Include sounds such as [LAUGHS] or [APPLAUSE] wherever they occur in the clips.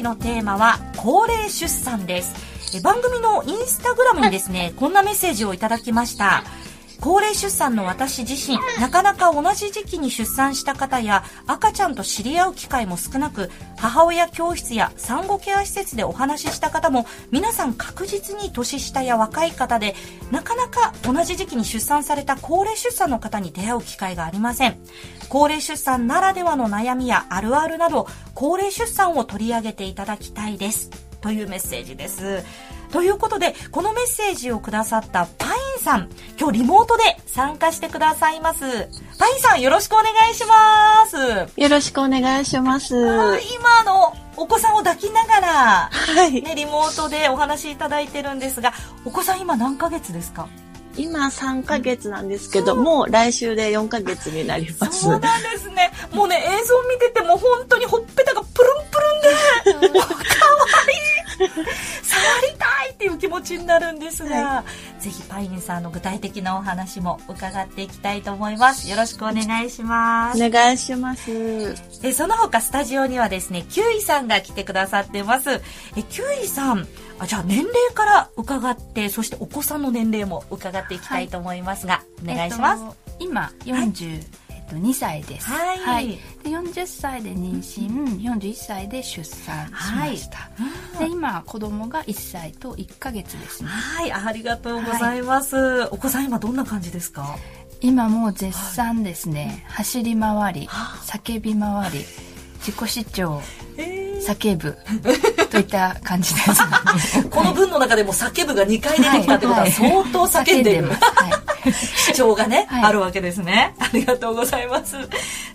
回のテーマは高齢出産です。え番組のインスタグラムにですねこんなメッセージをいただきました。高齢出産の私自身なかなか同じ時期に出産した方や赤ちゃんと知り合う機会も少なく母親教室や産後ケア施設でお話しした方も皆さん確実に年下や若い方でなかなか同じ時期に出産された高齢出産の方に出会う機会がありません高齢出産ならではの悩みやあるあるなど高齢出産を取り上げていただきたいですというメッセージですということで、このメッセージをくださったパインさん、今日リモートで参加してくださいます。パインさん、よろしくお願いします。よろしくお願いします。今のお子さんを抱きながら、はい、ね、リモートでお話しいただいてるんですが、お子さん今何ヶ月ですか？今3ヶ月なんですけども、来週で4ヶ月になります。そうなんですね。もうね、映像見てても本当にほっぺたがプルンプルンで、[LAUGHS] もう可愛い触りたいっていう気持ちになるんですが、はい、ぜひパインさんの具体的なお話も伺っていきたいと思います。よろしくお願いします。お願いします。えその他スタジオにはですね、キュウイさんが来てくださってます。えキュウイさん、あじゃあ年齢から伺ってそしてお子さんの年齢も伺っていきたいと思いますが、はい、お願いします、えっと、今40、はいと2歳です。はい。はい、で40歳で妊娠、41歳で出産しました。はい、で今子供が1歳と1ヶ月ですね。はい、ありがとうございます。はい、お子さん今どんな感じですか？今もう絶賛ですね。走り回り、叫び回り、自己主張。えー叫ぶといった感じです、[LAUGHS] この文の中でも叫ぶが2回出てきたってことは相当叫んでる、はい、[LAUGHS] 主張がね、はい、あるわけですね。ありがとうございます。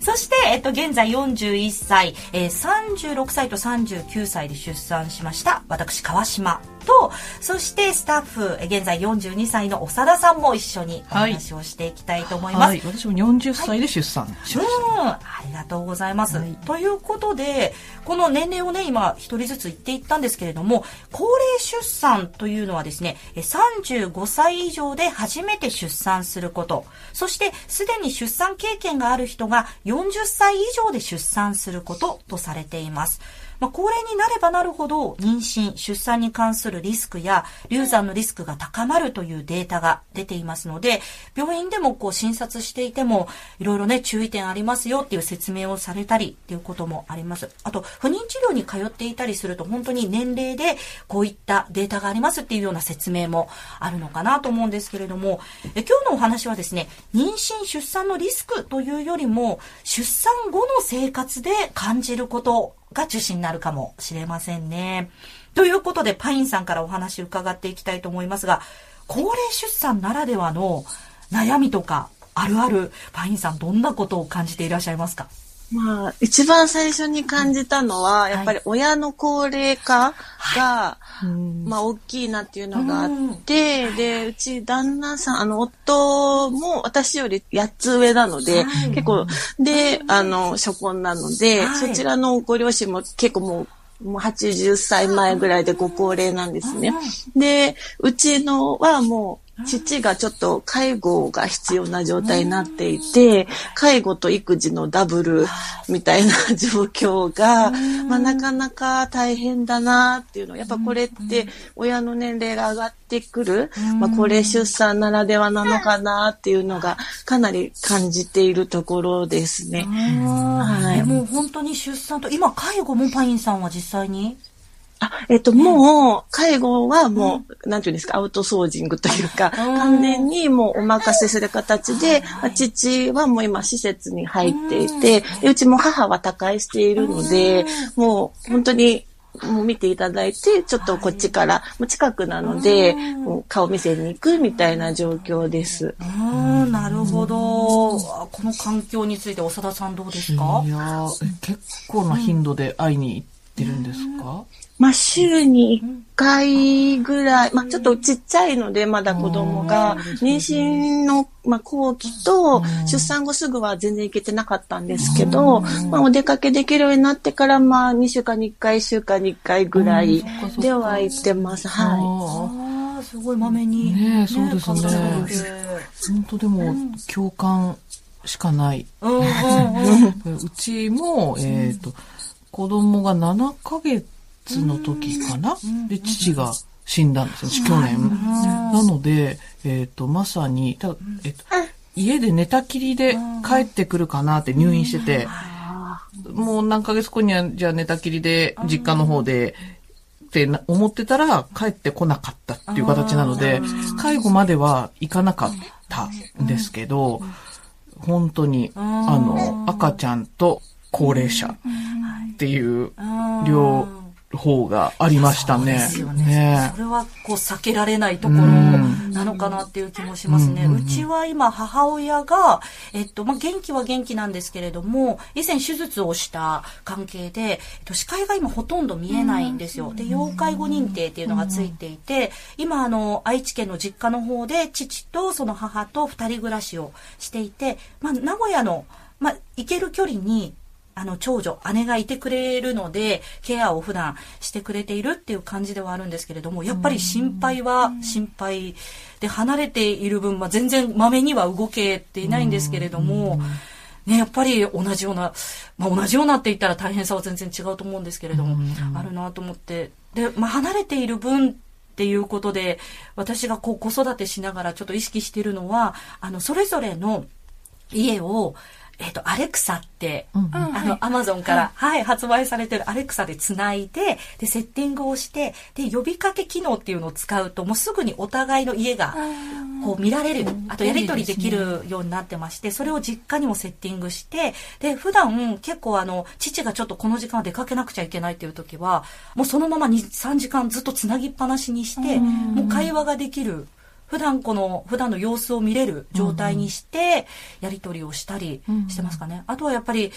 そして、えっと、現在41歳、えー、36歳と39歳で出産しました。私川島とそしてスタッフ現在42歳の長田さんも一緒にお話をしていきたいと思います、はい、私も40歳で出産。しました、うん、ありがとうございます、ということでこの年齢をね今一人ずつ言っていったんですけれども高齢出産というのはですね35歳以上で初めて出産すること。そしてすでに出産経験がある人が40歳以上で出産することとされています。まあ、高齢になればなるほど妊娠、出産に関するリスクや流産のリスクが高まるというデータが出ていますので、病院でもこう診察していても、いろいろね、注意点ありますよっていう説明をされたりっていうこともあります。あと、不妊治療に通っていたりすると、本当に年齢でこういったデータがありますっていうような説明もあるのかなと思うんですけれども、え今日のお話はですね、妊娠、出産のリスクというよりも、出産後の生活で感じることが中心になるかもしれませんね。ということで、パインさんからお話伺っていきたいと思いますが、高齢出産ならではの悩みとか、あるある、パインさんどんなことを感じていらっしゃいますか？まあ、一番最初に感じたのは、やっぱり親の高齢化が、はい、まあ、大きいなっていうのがあって、で、うち旦那さん、あの、夫も私より8つ上なので、はい、結構、で、あの、初婚なので、はい、そちらのご両親も結構もう、もう80歳前ぐらいでご高齢なんですね。で、うちのはもう、父がちょっと介護が必要な状態になっていて、介護と育児のダブルみたいな状況が、まあ、なかなか大変だなっていうの。やっぱこれって親の年齢が上がってくる、まあ、高齢出産ならではなのかなっていうのがかなり感じているところですね。はい、もう本当に出産と、今介護もパインさんは実際に？あ、えっと、もう、介護はもう、なんていうんですか、アウトソージングというか、完全にもうお任せする形で、父はもう今施設に入っていて、うちも母は他界しているので、もう本当にもう見ていただいて、ちょっとこっちから、もう近くなので、もう顔見せに行くみたいな状況です。ああ、なるほど。この環境について長田さんどうですか？いや結構な頻度で会いに行ってるんですか、まあ、週に1回ぐらい、まあ、ちょっとちっちゃいので、まだ子供が、妊娠の、まあ、後期と、出産後すぐは全然行けてなかったんですけど、まあ、お出かけできるようになってから、まあ、2週間に1回、1週間に1回ぐらいでは行ってます。はい。すごい。まめに。ねそうですね。本当でも、共感しかない。う [LAUGHS] ちも、えっ、と、子供が7ヶ月の時かな、で、父が死んだんですよ、去年。なので、えっ、ー、と、まさに、たえっ、ー、と、家で寝たきりで帰ってくるかなって入院してて、もう何ヶ月後には、じゃあ寝たきりで、実家の方で、って思ってたら帰ってこなかったっていう形なので、介護までは行かなかったんですけど、本当に、あの、赤ちゃんと高齢者っていう両方がありましたね。ですよね。ねそれはこう避けられないところなのかなっていう気もしますね。うちは今母親が、えっと、まあ、元気は元気なんですけれども、以前手術をした関係で、えっと、視界が今ほとんど見えないんですよ。で、要介護認定っていうのがついていて、今あの、愛知県の実家の方で父とその母と二人暮らしをしていて、まあ、名古屋の、まあ、行ける距離にあの、長女、姉がいてくれるので、ケアを普段してくれているっていう感じではあるんですけれども、やっぱり心配は心配で、離れている分、まあ、全然まめには動けていないんですけれども、ね、やっぱり同じような、まあ、同じようなって言ったら大変さは全然違うと思うんですけれども、あるなと思って。で、まあ、離れている分っていうことで、私がこう子育てしながらちょっと意識しているのは、あの、それぞれの家を、えっ、ー、と、アレクサって、うん、あの、アマゾンから、はい、はい、発売されてるアレクサでつないで、で、セッティングをして、で、呼びかけ機能っていうのを使うと、もうすぐにお互いの家が、こう見られる、あとやり取りできるようになってまして、それを実家にもセッティングして、で、普段結構あの、父がちょっとこの時間は出かけなくちゃいけないっていう時は、もうそのまま2、3時間ずっとつなぎっぱなしにして、もう会話ができる。普段この普段の様子を見れる状態にしてやり取りをしたりしてますかね、うんうん、あとはやっぱり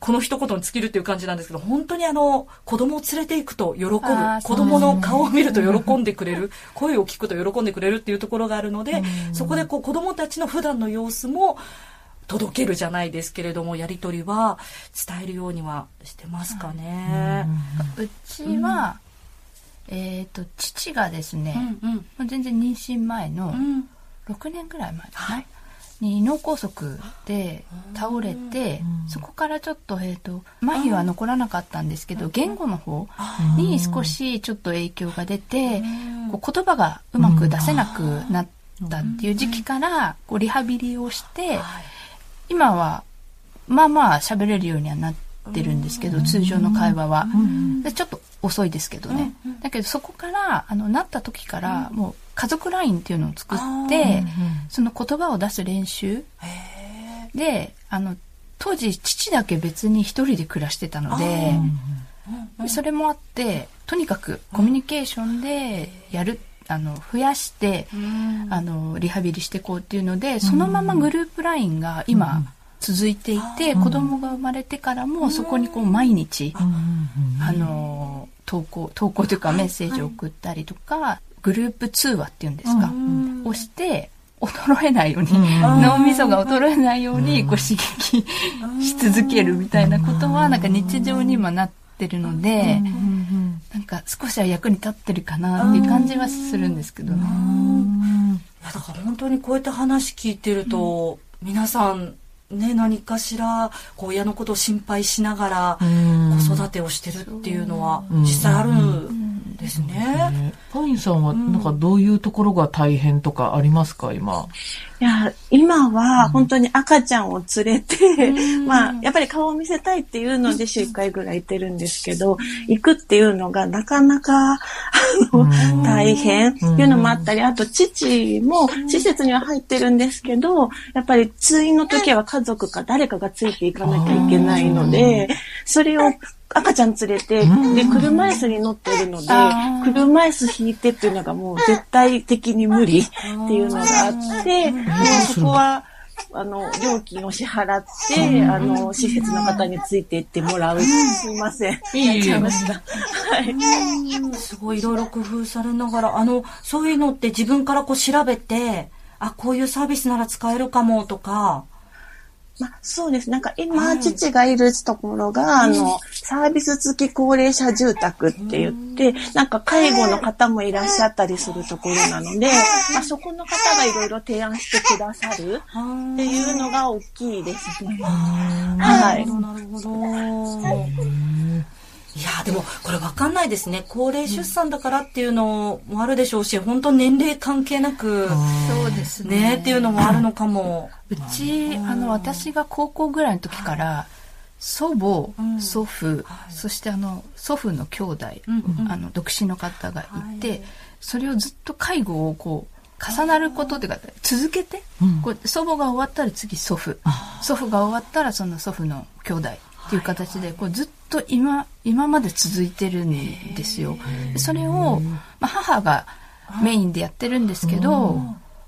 この一言に尽きるっていう感じなんですけど本当にあの子供を連れていくと喜ぶ子供の顔を見ると喜んでくれる、[LAUGHS] 声を聞くと喜んでくれるっていうところがあるので、うん、そこでこう子供たちの普段の様子も届けるじゃないですけれどもやり取りは伝えるようにはしてますかね。うちは、えっ、ー、と父がですね、うんうん、全然妊娠前の6年ぐらい前かな、に脳梗塞で倒れて、そこからちょっと,、えーと、麻痺は残らなかったんですけど言語の方に少しちょっと影響が出て、こう言葉がうまく出せなくなったっていう時期からこうリハビリをして、今はまあまあ喋れるようにはなってるんですけど、通常の会話は。でちょっと遅いですけどね、だけどそこからあのなった時からもう家族 LINE っていうのを作って、その言葉を出す練習であの当時父だけ別に一人で暮らしてたのでそれもあってとにかくコミュニケーションでやるあの増やして、あのリハビリしていこうっていうのでそのままグループ LINE が今、続いていて、子供が生まれてからもそこにこう毎日、あの投稿投稿というかメッセージを送ったりとか、グループ通話っていうんですか、をして衰えないように、脳みそが衰えないようにこう刺激し続けるみたいなことはなんか日常にもなってるので、なんか少しは役に立ってるかなっていう感じはするんですけどね。いやだから本当にこうやって話聞いてると、皆さんね、何かしらこう親のことを心配しながら子育てをしてるっていうのは実際あるんですね。パインさんはなんかどういうところが大変とかありますか今？いや、今は本当に赤ちゃんを連れて、うん、まあ、やっぱり顔を見せたいっていうので週1回ぐらい行ってるんですけど、行くっていうのがなかなか、大変。っていうのもあったり、あと父も施設には入ってるんですけど、やっぱり通院の時は家族か誰かがついていかなきゃいけないので、それを赤ちゃん連れて、で、車椅子に乗ってるので、車椅子引いてっていうのがもう絶対的に無理っていうのがあって、もうそこは、あの、料金を支払って、あの、施設の方についていってもらう。すいません。いいちゃいました。はい。すごいいろいろ工夫されながら、あの、そういうのって自分からこう調べて、あ、こういうサービスなら使えるかもとか、まあ、そうです。なんか今、はい、父がいるところが、あの、サービス付き高齢者住宅って言って、なんか介護の方もいらっしゃったりするところなので、まあ、そこの方がいろいろ提案してくださるっていうのが大きいですね。はい。なるほど。いやでもこれ分かんないですね。高齢出産だからっていうのもあるでしょうし、本当年齢関係なくそうですね。ねっていうのもあるのかも。うちあの私が高校ぐらいの時から祖母、祖父、そしてあの祖父の兄弟、あの独身の方がいて、それをずっと介護をこう重なることっていうか続けて、こう祖母が終わったら次祖父。祖父が終わったらその祖父の兄弟っていう形でこうずっと今今まで続いてるんですよ。それを、まあ、母がメインでやってるんですけど、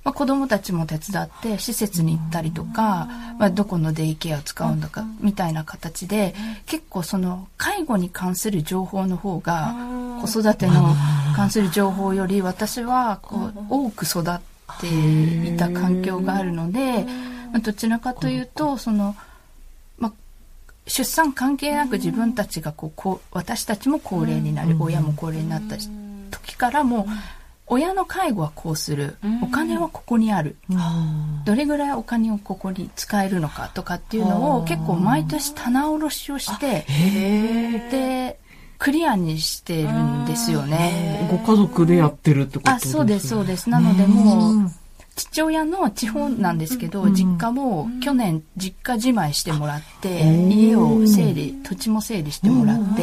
まあ、子供たちも手伝って施設に行ったりとか、まあ、どこのデイケアを使うのかみたいな形で結構その介護に関する情報の方が子育ての関する情報より私はこう多く育っていた環境があるので、まあ、どちらかというとその、まあ、出産関係なく自分たちがこうこう私たちも高齢になり親も高齢になった時からも親の介護はこうする。お金はここにある。どれぐらいお金をここに使えるのかとかっていうのを結構毎年棚卸しをしてでクリアにしてるんですよね。ご家族でやってるってことですあそうですそうです。なのでもう父親の地方なんですけど、実家も去年実家じまいしてもらって、家を整理土地も整理してもらって、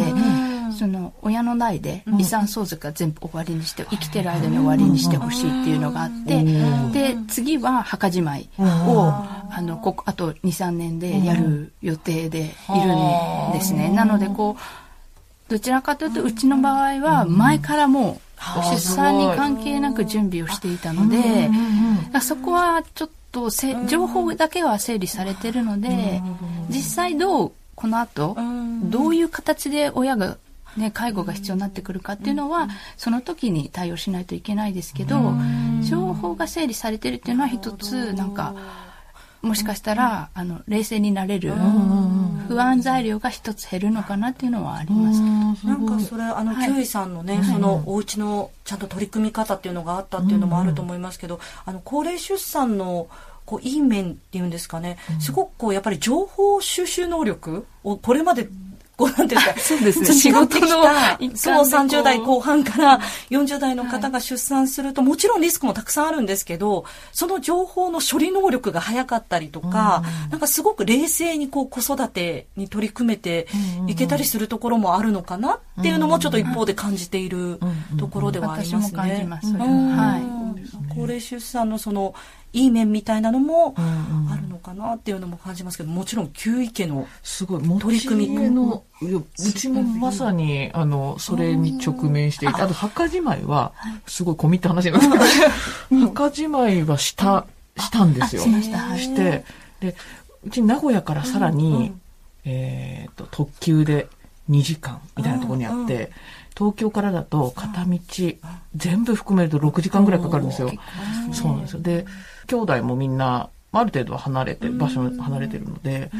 その親の代で遺産相続は全部終わりにして生きてる間に終わりにしてほしいっていうのがあって、で次は墓じまいをあのここあと23年でやる予定でいるん。ですね。なのでこうどちらかというとうちの場合は前からもう出産に関係なく準備をしていたので、そこはちょっとせ情報だけは整理されてるので、実際どうこの後どういう形で親がね、介護が必要になってくるかっていうのは、その時に対応しないといけないですけど、情報が整理されてるっていうのは一つなんかもしかしたらあの冷静になれる不安材料が一つ減るのかなっていうのはあります。なんかそれあの、キウイさんのね、そのお家のちゃんと取り組み方っていうのがあったっていうのもあると思いますけど、あの高齢出産のこういい面っていうんですかね、すごくこうやっぱり情報収集能力をこれまでこうなんていうんですか、そうですね仕事のそう環でこう30代後半から40代の方が出産すると、もちろんリスクもたくさんあるんですけど、その情報の処理能力が早かったりとか、なんかすごく冷静にこう子育てに取り組めていけたりするところもあるのかなっていうのもちょっと一方で感じているところではあり私もますね。感じます。はい。高齢出産のそのいい面みたいなのもあるのかなっていうのも感じますけどもちろん9位家のすごい、持ち取り組み。家の、うちもまさに、あの、それに直面していて、あと、墓じまいは、すごい込み入った話なんですけど、墓じまいはした、したんですよ。あしまして、で、うち名古屋からさらに、えっと、特急で2時間みたいなところにあって、東京からだと片道、全部含めると6時間ぐらいかかるんですよ。そうなんですよ。で、兄弟もみんな、ある程度は離れて、場所離れてるので、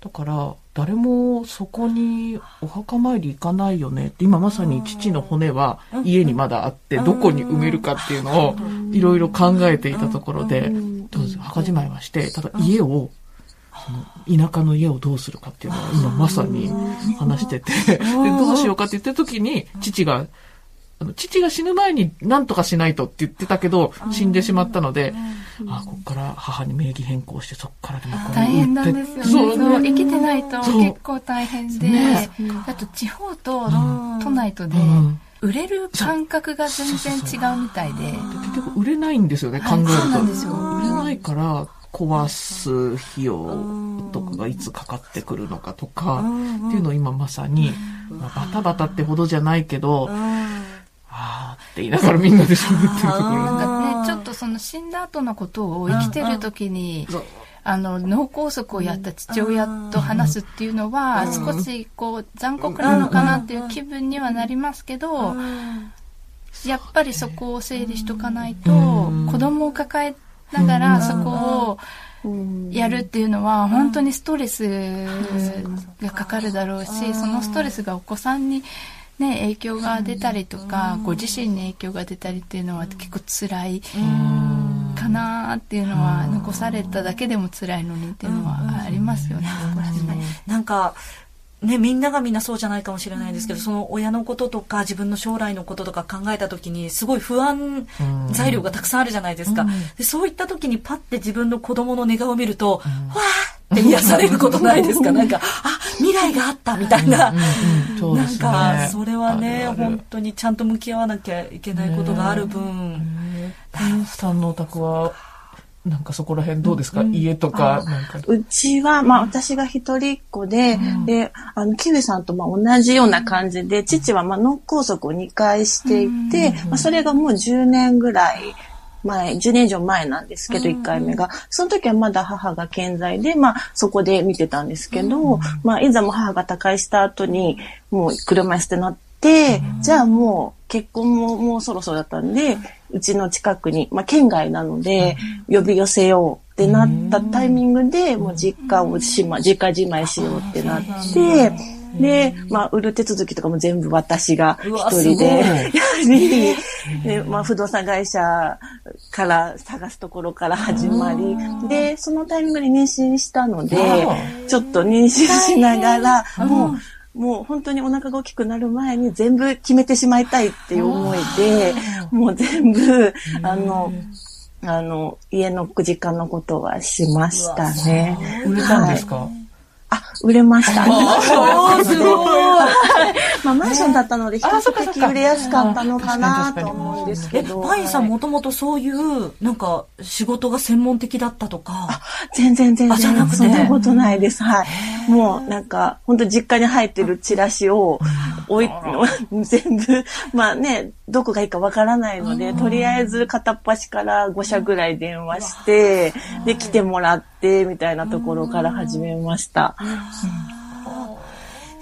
だから、誰もそこにお墓参り行かないよね。って、今まさに父の骨は家にまだあって、どこに埋めるかっていうのをいろいろ考えていたところで、どうです墓じまいはして、ただ家を、田舎の家をどうするかっていうのを今まさに話してて、でどうしようかって言ってる時に、父が、父が死ぬ前に何とかしないとって言ってたけど、死んでしまったので、あ、ここから母に名義変更して、そこからでも大変なんですよね。そそう。う生きてないと結構大変で、ね。あと地方と都内とでうん。売れる感覚が全然違うみたいで、結局売れないんですよね、考えると。そうなんですよ。売れないから、壊す費用とかがいつかかってくるのかとか、っていうのを今まさに、まあバタバタってほどじゃないけど、あーって言いながらみんなで喋ってるところなんかね、ちょっとその死んだ後のことを生きてる時に、あの脳梗塞をやった父親と話すっていうのは少しこう残酷なのかなっていう気分にはなりますけどやっぱりそこを整理しとかないと子供を抱えながらそこをやるっていうのは本当にストレスがかかるだろうしそのストレスがお子さんにね、影響が出たりとか、ご自身に影響が出たりっていうのは結構辛いかなっていうのは、残されただけでも辛いのにっていうのはありますよね。なん。かね、みんながみんなそうじゃないかもしれないですけど、その親のこととか自分の将来のこととか考えた時にすごい不安材料がたくさんあるじゃないですか。でそういった時にパッて自分の子供の寝顔を見ると、わーって癒されることないですか？[LAUGHS] なんか、あ、未来があったみたいな。なんか、それはね、本当にちゃんと向き合わなきゃいけないことがある分。店さんのお宅はなんかそこら辺どうですか、うん、家とかうちは、まあ私が一人っ子で、うん、で、あの、キウイさんとまあ同じような感じで、父はまあ脳梗塞を2回していて、まあそれがもう10年ぐらい前、10年以上前なんですけど、1回目が。その時はまだ母が健在で、まあそこで見てたんですけど、まあいざも母が他界した後に、もう車椅子ってなって、じゃあもう結婚ももうそろそろだったんで、うちの近くに、まあ、県外なので、呼び寄せようってなったタイミングで、もう実家をしま、実家じまいしようってなって、で、まあ、売る手続きとかも全部私が一人でやり、で、まあ、不動産会社から探すところから始まり、で、そのタイミングで妊娠したので、ちょっと妊娠しながら、もう、もう本当にお腹が大きくなる前に全部決めてしまいたいっていう思いで、もう全部、あの、あの、家の実家のことはしましたね。売れたんですか、はいあ、売れました。すごい。まあ、マンションだったので、比較的売れやすかったのかなと思うんですけど。パインさんもともとそういう、なんか、仕事が専門的だったとか？全然全然。じゃなくて。そんなことないです。はい。もう、なんか、本当実家に入ってるチラシを、置い、[LAUGHS] 全部、まあね、どこがいいかわからないので、とりあえず片っ端から5社ぐらい電話して、で、来てもらって、みたいなところから始めました。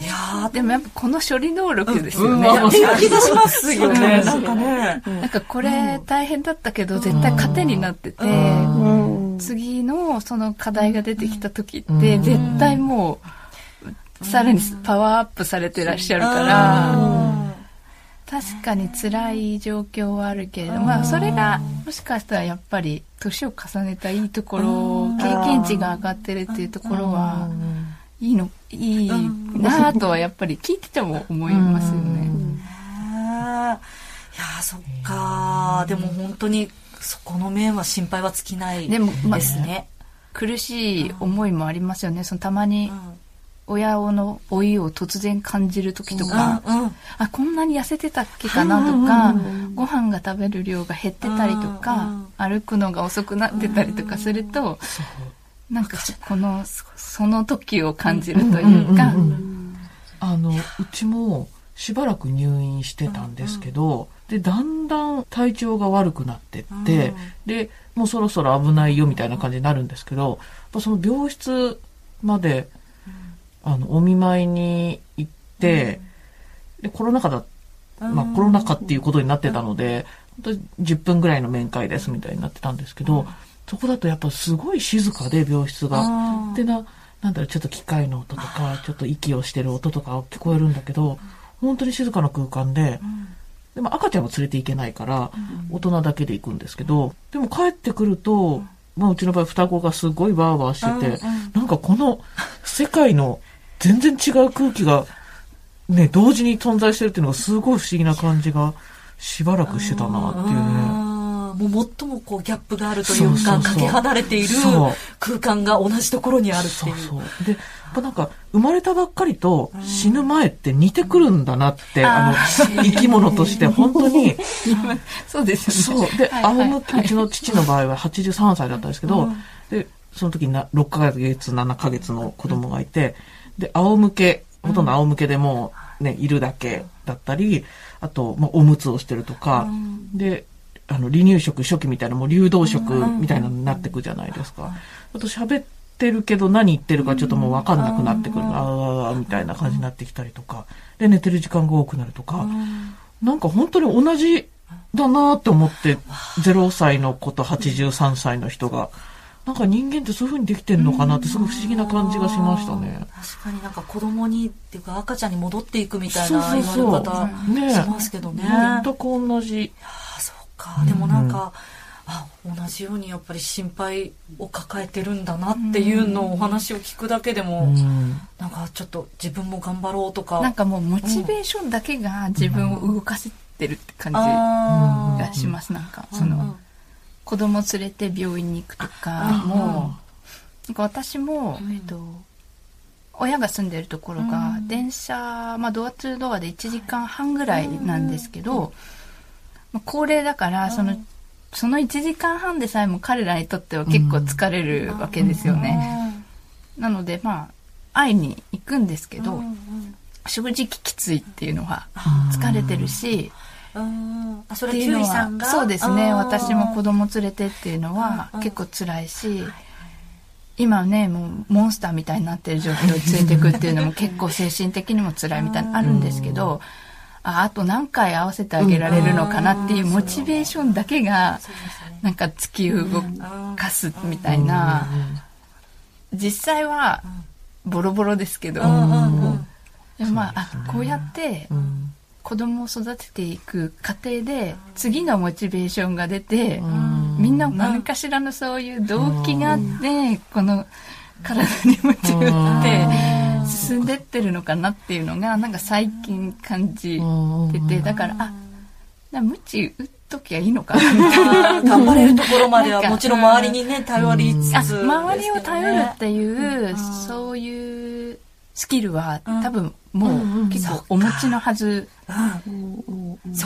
いやでもやっぱこの処理能力ですよね。うん、気がしますよね。なんかね。なんかこれ大変だったけど絶対糧になってて、次のその課題が出てきた時って絶対もうさらにパワーアップされてらっしゃるから、確かに辛い状況はあるけれど、まあそれがもしかしたらやっぱり年を重ねたいいところ、経験値が上がってるっていうところは、いいの、いいなとはやっぱり聞いてても思いますよね。いやそっか。でも本当にそこの面は心配は尽きないですね。まあ、苦しい思いもありますよね。そのたまに親の老いを突然感じる時とか、うんうん、あこんなに痩せてたっけかなとか、うん。うん、ご飯が食べる量が減ってたりとか、うんうん、歩くのが遅くなってたりとかすると、うん、なんかこのその時を感じるというか。あのうちもしばらく入院してたんですけど、でだんだん体調が悪くなってって、でもうそろそろ危ないよみたいな感じになるんですけどその病室まであの、お見舞いに行って、で、コロナ禍だ、まあコロナ禍っていうことになってたので、本当10分ぐらいの面会ですみたいになってたんですけど、そこだとやっぱすごい静かで病室が。でな、なんだろう、ちょっと機械の音とか、ちょっと息をしてる音とか聞こえるんだけど、本当に静かな空間で、でも赤ちゃんは連れて行けないから、大人だけで行くんですけど、でも帰ってくると、まあうちの場合双子がすごいワーワーしてて、なんかこの世界の全然違う空気が、ね、同時に存在してるっていうのがすごい不思議な感じがしばらくしてたなっていうね。もう最もこうギャップがあるというか、かけ離れている空間が同じところにあるっていう。そうそうで、やっぱなんか、生まれたばっかりと死ぬ前って似てくるんだなって、あの、生き物として本当に。[LAUGHS] そうですよね。そう。で、仰向け、うちの父の場合は83歳だったんですけど、で、その時な6ヶ月、7ヶ月の子供がいて、で、仰向け、ほとんど仰向けでもね、いるだけだったり、あと、まあ、おむつをしてるとか、で、あの、離乳食初期みたいな、もう流動食みたいなのになってくじゃないですか。あと喋ってるけど何言ってるかちょっともうわかんなくなってくる。ああ、みたいな感じになってきたりとか。で、寝てる時間が多くなるとか。なんか本当に同じだなって思って、0歳の子と83歳の人が。なんか人間ってそういうふうにできてんのかなってすごい不思議な感じがしましたね。確かになんか子供にっていうか赤ちゃんに戻っていくみたいな言われ方しますけどね。全く同じ。いやそうか。でもなんか、あ同じようにやっぱり心配を抱えてるんだなっていうのをお話を聞くだけでも、うん、なんかちょっと自分も頑張ろうとか。なんかもうモチベーションだけが自分を動かせてるって感じがします、なんかその、子供連れて病院に行くとかも、なんか私も、えっと親が住んでるところが、電車、まあ、ドアツードアで1時間半ぐらいなんですけど、まあ、高齢だから、その、その1時間半でさえも彼らにとっては結構疲れるわけですよね。なので、まあ、会いに行くんですけど、正直きついっていうのは、疲れてるし、あそれはキュウリさんが？そうですね。私も子供連れてっていうのは結構辛いし、今ねもうモンスターみたいになってる状況につい。ていくっていうのも結構精神的にも辛いみたいなのあるんですけど、ああと何回合わせてあげられるのかなっていうモチベーションだけがなんか突き動かすみたいな。実際はボロボロですけど、まああこうやって子供を育てていく過程で次のモチベーションが出て、みんな何かしらのそういう動機があって、この体に夢中って進んでってるのかなっていうのがなんか最近感じててだからあ無知打っときゃいいのか [LAUGHS] 頑張れるところまではもちろん周りにね頼りつつ、ね、周りを頼るっていう、そういうスキルは多分もう結構お持ちのはず。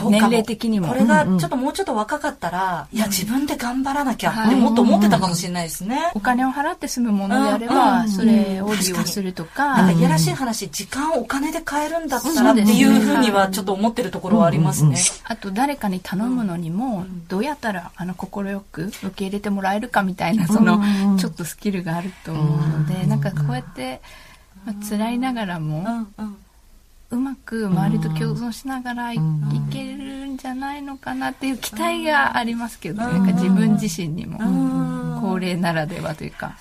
年齢的にも。これがちょっともうちょっと若かったら、いや自分で頑張らなきゃってもっと思ってたかもしれないですね。お金を払って済むものであれば、それを利用するとか。なんかいやらしい話、時間をお金で買えるんだったらっていうふうにはちょっと思ってるところはありますね。あと誰かに頼むのにも、どうやったらあの快く受け入れてもらえるかみたいな、そのちょっとスキルがあると思うので、なん。かこうやって、まあ、辛いながらも、うまく周りと共存しながらい,、けるんじゃないのかなっていう期待がありますけど、ね、なんか自分自身にも、高齢ならではというか。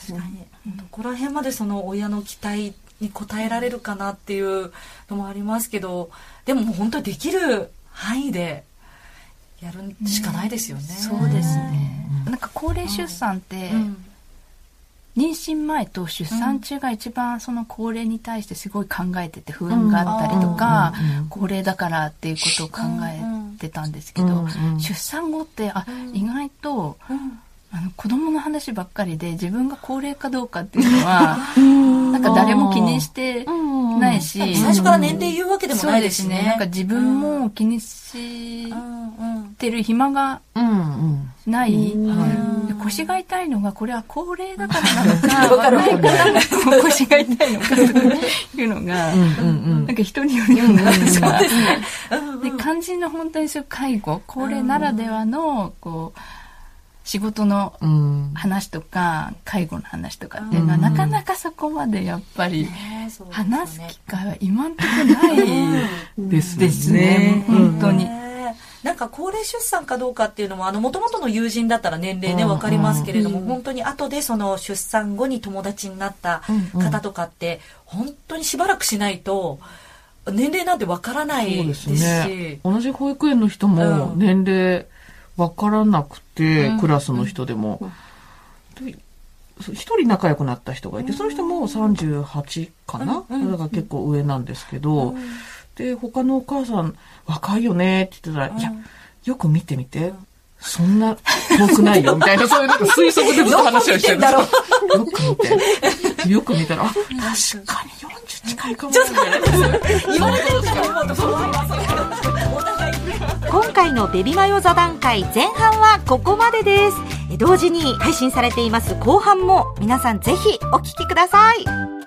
どこら辺までその親の期待に応えられるかなっていうのもありますけどでももう本当にできる範囲でやるしかないですよね。そうですね。なんか高齢出産って、うん妊娠前と出産中が一番その高齢に対してすごい考えてて不安があったりとか、高齢だからっていうことを考えてたんですけど、出産後ってあ意外と、あの子供の話ばっかりで自分が高齢かどうかっていうのは [LAUGHS] なんか誰も気にしてないし、最初から年齢言うわけでもないですしね。なんか自分も気にしてる暇がない。腰が痛いのがこれは高齢だからなのか、[LAUGHS] 若いから [LAUGHS] 腰が痛いのかというのが、なんか人によるようなさ、で肝心の本当にそういう介護、高齢ならではのこう仕事の話とか、介護の話とかっていうのは、なかなかそこまでやっぱり話す機会は今んとこないですね。本当に。なんか高齢出産かどうかっていうのも、あの、もともとの友人だったら年齢ね、わかりますけれども、本当に後でその出産後に友達になった方とかって、本当にしばらくしないと、年齢なんてわからないですし。ね、同じ保育園の人も年齢、分からなくて、クラスの人でも。一人仲良くなった人がいて、その人も38かな、だから結構上なんですけど、で、他のお母さん、若いよねって言ってたら、いや、よく見てみて。そんな遠くないよ、[LAUGHS] みたいな、そういうなんか推測でずっと話をしてる。んですよ。よく見て。よく見たら、あ、確かに40近いかも。しれな。い。言われてるから思うと怖いわ、今回のベビマヨ座談会前半はここまでです。同時に配信されています後半も皆さんぜひお聞きください